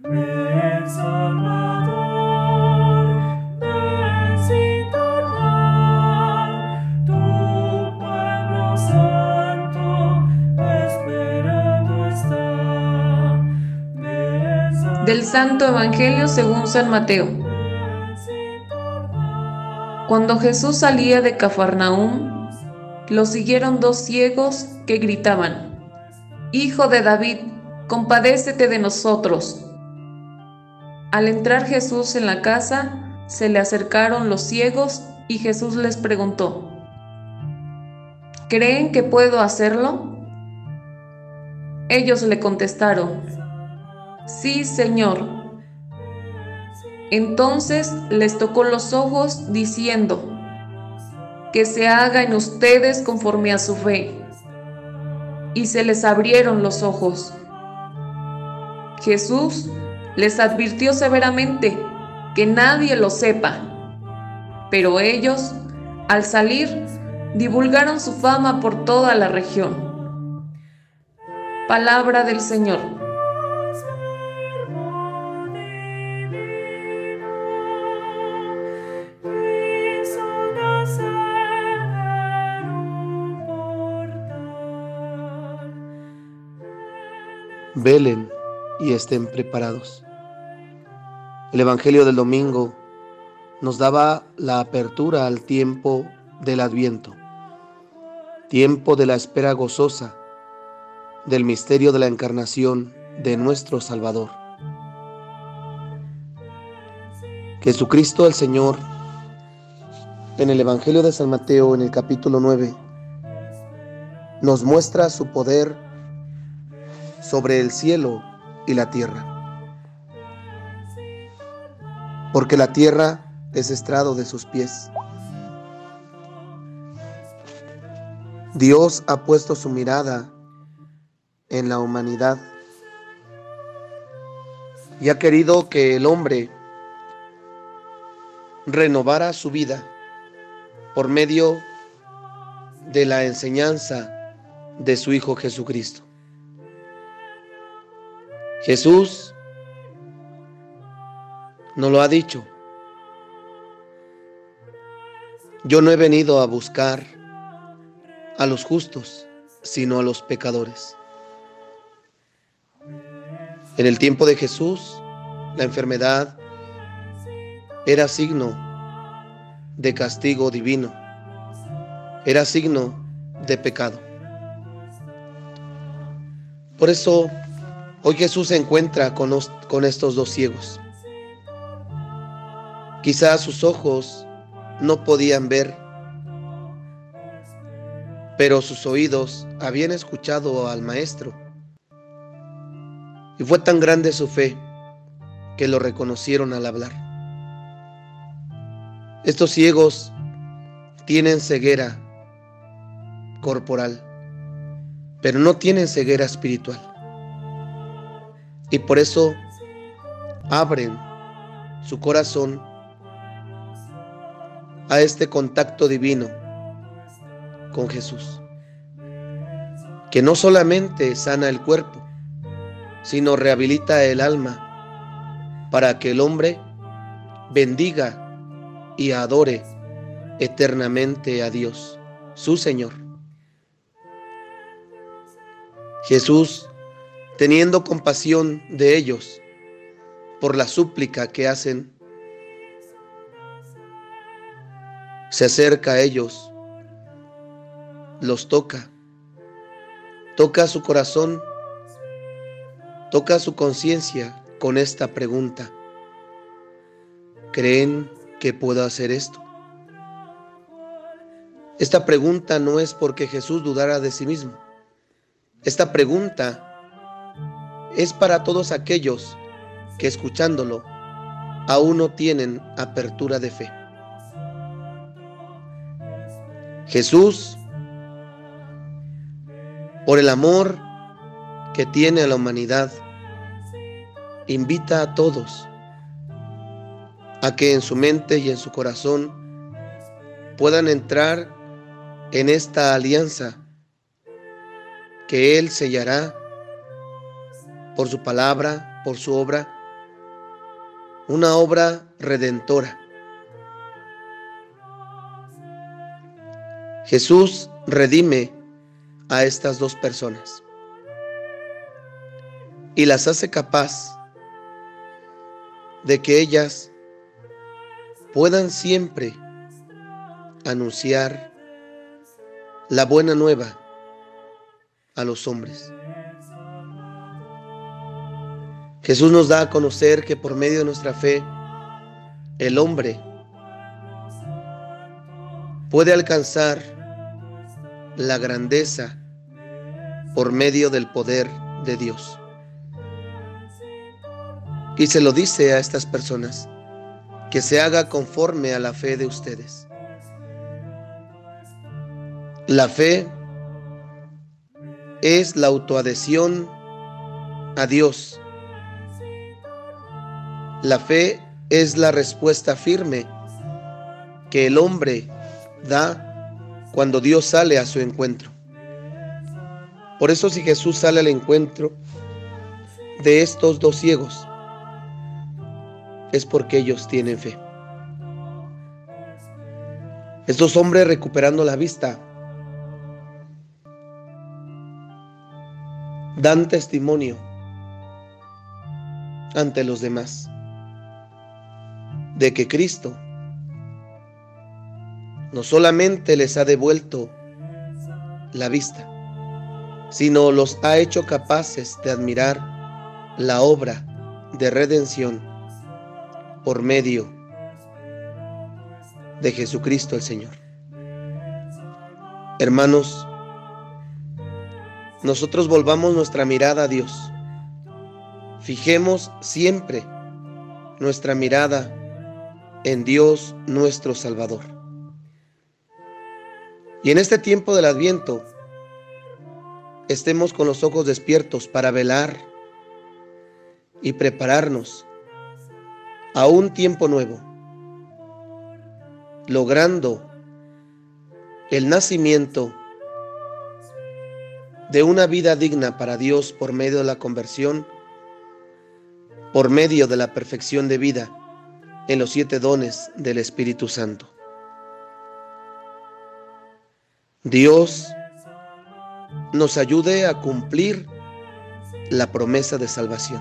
Del Santo Evangelio según San Mateo. Cuando Jesús salía de Cafarnaúm, lo siguieron dos ciegos que gritaban, Hijo de David, compadécete de nosotros. Al entrar Jesús en la casa, se le acercaron los ciegos y Jesús les preguntó, ¿creen que puedo hacerlo? Ellos le contestaron, Sí, Señor. Entonces les tocó los ojos diciendo, que se haga en ustedes conforme a su fe. Y se les abrieron los ojos. Jesús les advirtió severamente que nadie lo sepa, pero ellos, al salir, divulgaron su fama por toda la región. Palabra del Señor. Velen y estén preparados. El Evangelio del domingo nos daba la apertura al tiempo del Adviento, tiempo de la espera gozosa del misterio de la encarnación de nuestro Salvador. Jesucristo el Señor, en el Evangelio de San Mateo, en el capítulo 9, nos muestra su poder sobre el cielo y la tierra. Porque la tierra es estrado de sus pies. Dios ha puesto su mirada en la humanidad y ha querido que el hombre renovara su vida por medio de la enseñanza de su Hijo Jesucristo. Jesús nos lo ha dicho. Yo no he venido a buscar a los justos, sino a los pecadores. En el tiempo de Jesús, la enfermedad era signo de castigo divino, era signo de pecado. Por eso Hoy Jesús se encuentra con, con estos dos ciegos. Quizás sus ojos no podían ver, pero sus oídos habían escuchado al Maestro. Y fue tan grande su fe que lo reconocieron al hablar. Estos ciegos tienen ceguera corporal, pero no tienen ceguera espiritual y por eso abren su corazón a este contacto divino con Jesús, que no solamente sana el cuerpo, sino rehabilita el alma para que el hombre bendiga y adore eternamente a Dios, su Señor. Jesús teniendo compasión de ellos por la súplica que hacen, se acerca a ellos, los toca, toca su corazón, toca su conciencia con esta pregunta. ¿Creen que puedo hacer esto? Esta pregunta no es porque Jesús dudara de sí mismo. Esta pregunta es para todos aquellos que escuchándolo aún no tienen apertura de fe. Jesús, por el amor que tiene a la humanidad, invita a todos a que en su mente y en su corazón puedan entrar en esta alianza que Él sellará por su palabra, por su obra una obra redentora. Jesús redime a estas dos personas y las hace capaz de que ellas puedan siempre anunciar la buena nueva a los hombres. Jesús nos da a conocer que por medio de nuestra fe, el hombre puede alcanzar la grandeza por medio del poder de Dios. Y se lo dice a estas personas, que se haga conforme a la fe de ustedes. La fe es la autoadhesión a Dios. La fe es la respuesta firme que el hombre da cuando Dios sale a su encuentro. Por eso si Jesús sale al encuentro de estos dos ciegos, es porque ellos tienen fe. Estos hombres recuperando la vista dan testimonio ante los demás de que Cristo no solamente les ha devuelto la vista, sino los ha hecho capaces de admirar la obra de redención por medio de Jesucristo el Señor. Hermanos, nosotros volvamos nuestra mirada a Dios. Fijemos siempre nuestra mirada en Dios nuestro Salvador. Y en este tiempo del adviento, estemos con los ojos despiertos para velar y prepararnos a un tiempo nuevo, logrando el nacimiento de una vida digna para Dios por medio de la conversión, por medio de la perfección de vida en los siete dones del Espíritu Santo. Dios nos ayude a cumplir la promesa de salvación.